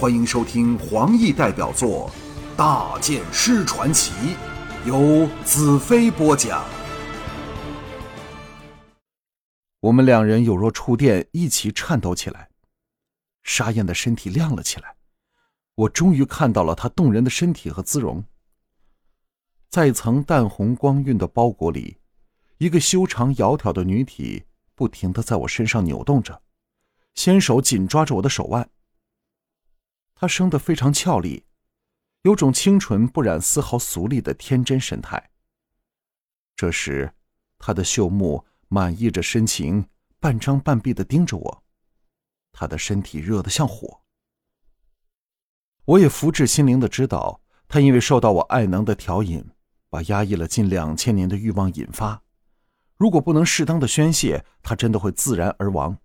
欢迎收听黄奕代表作《大剑师传奇》，由子飞播讲。我们两人有若触电，一起颤抖起来。沙燕的身体亮了起来，我终于看到了她动人的身体和姿容。在一层淡红光晕的包裹里，一个修长窈窕的女体不停的在我身上扭动着，纤手紧抓着我的手腕。她生得非常俏丽，有种清纯不染丝毫俗丽的天真神态。这时，她的秀目满溢着深情，半张半闭的盯着我，她的身体热得像火。我也福至心灵的知道，她因为受到我爱能的调引。把压抑了近两千年的欲望引发，如果不能适当的宣泄，他真的会自然而亡。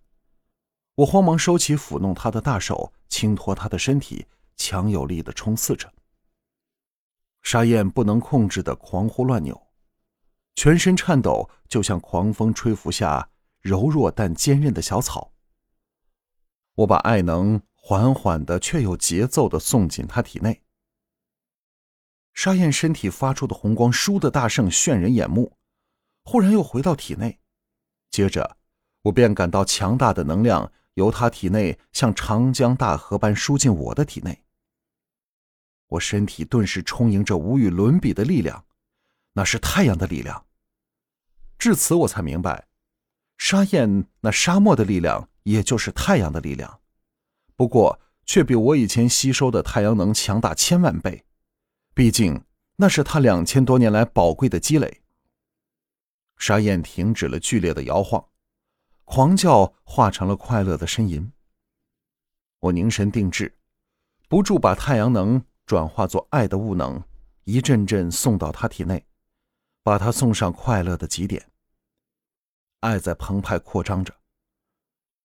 我慌忙收起抚弄他的大手，轻托他的身体，强有力的冲刺着。沙燕不能控制的狂呼乱扭，全身颤抖，就像狂风吹拂下柔弱但坚韧的小草。我把爱能缓缓的却有节奏的送进他体内。沙燕身体发出的红光“倏”的大盛，炫人眼目，忽然又回到体内。接着，我便感到强大的能量由他体内像长江大河般输进我的体内。我身体顿时充盈着无与伦比的力量，那是太阳的力量。至此，我才明白，沙燕那沙漠的力量，也就是太阳的力量，不过却比我以前吸收的太阳能强大千万倍。毕竟，那是他两千多年来宝贵的积累。沙燕停止了剧烈的摇晃，狂叫化成了快乐的呻吟。我凝神定志，不住把太阳能转化作爱的物能，一阵阵送到他体内，把他送上快乐的极点。爱在澎湃扩张着，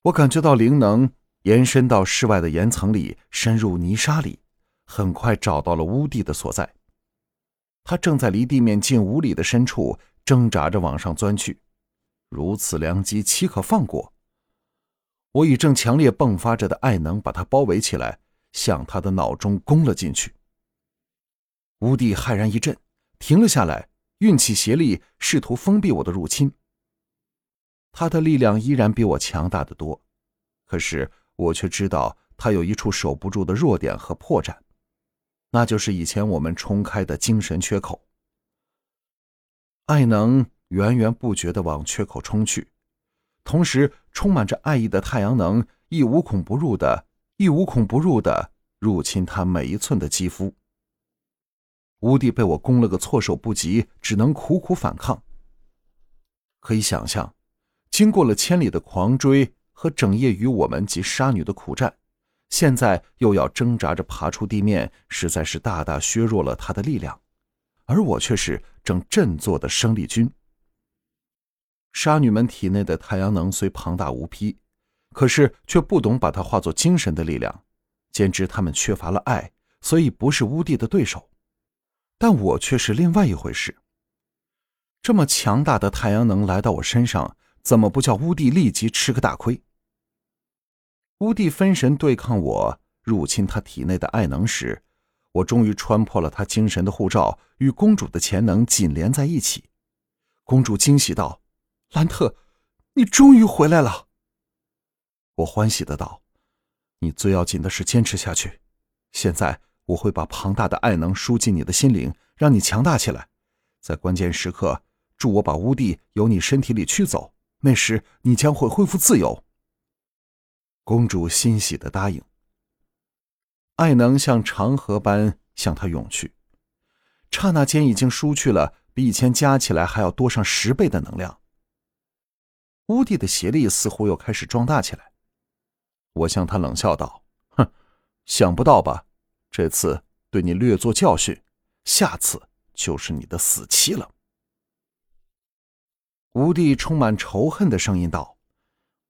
我感觉到灵能延伸到室外的岩层里，深入泥沙里。很快找到了乌地的所在，他正在离地面近五里的深处挣扎着往上钻去。如此良机，岂可放过？我以正强烈迸发着的爱能把他包围起来，向他的脑中攻了进去。吴帝骇然一震，停了下来，运起邪力，试图封闭我的入侵。他的力量依然比我强大的多，可是我却知道他有一处守不住的弱点和破绽。那就是以前我们冲开的精神缺口，爱能源源不绝地往缺口冲去，同时充满着爱意的太阳能亦无孔不入的、亦无孔不入的入侵他每一寸的肌肤。吴帝被我攻了个措手不及，只能苦苦反抗。可以想象，经过了千里的狂追和整夜与我们及杀女的苦战。现在又要挣扎着爬出地面，实在是大大削弱了他的力量，而我却是正振作的生力军。杀女们体内的太阳能虽庞大无匹，可是却不懂把它化作精神的力量，兼之他们缺乏了爱，所以不是乌帝的对手。但我却是另外一回事。这么强大的太阳能来到我身上，怎么不叫乌帝立即吃个大亏？乌帝分神对抗我，入侵他体内的爱能时，我终于穿破了他精神的护罩，与公主的潜能紧连在一起。公主惊喜道：“兰特，你终于回来了。”我欢喜的道：“你最要紧的是坚持下去。现在我会把庞大的爱能输进你的心灵，让你强大起来。在关键时刻，助我把乌帝由你身体里驱走，那时你将会恢复自由。”公主欣喜的答应。爱能像长河般向他涌去，刹那间已经输去了比以前加起来还要多上十倍的能量。乌帝的邪力似乎又开始壮大起来。我向他冷笑道：“哼，想不到吧？这次对你略作教训，下次就是你的死期了。”吴帝充满仇恨的声音道。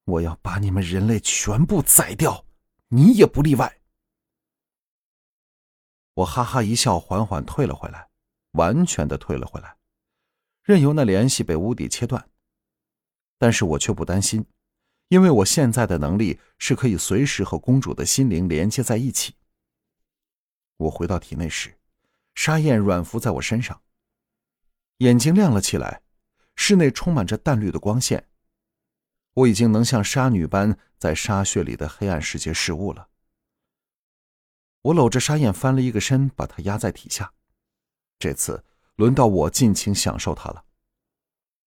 我要把你们人类全部宰掉，你也不例外。我哈哈一笑，缓缓退了回来，完全的退了回来，任由那联系被乌迪切断。但是我却不担心，因为我现在的能力是可以随时和公主的心灵连接在一起。我回到体内时，沙燕软伏在我身上，眼睛亮了起来，室内充满着淡绿的光线。我已经能像沙女般在沙穴里的黑暗世界视物了。我搂着沙燕翻了一个身，把她压在体下。这次轮到我尽情享受她了。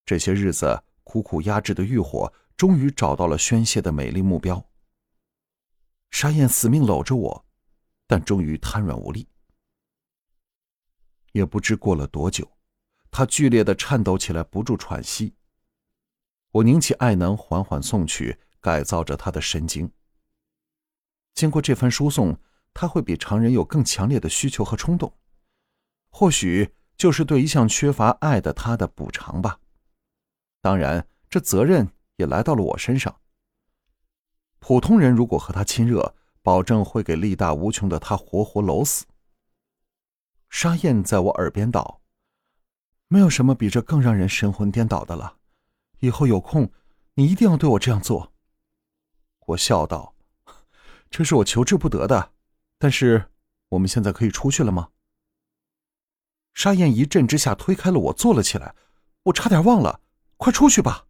这些日子苦苦压制的欲火，终于找到了宣泄的美丽目标。沙燕死命搂着我，但终于瘫软无力。也不知过了多久，她剧烈的颤抖起来，不住喘息。我拧起爱能，缓缓送去，改造着她的神经。经过这番输送，她会比常人有更强烈的需求和冲动，或许就是对一向缺乏爱的她的补偿吧。当然，这责任也来到了我身上。普通人如果和他亲热，保证会给力大无穷的他活活搂死。沙燕在我耳边道：“没有什么比这更让人神魂颠倒的了。以后有空，你一定要对我这样做。”我笑道：“这是我求之不得的。但是，我们现在可以出去了吗？”沙燕一震之下推开了我，坐了起来。我差点忘了，快出去吧。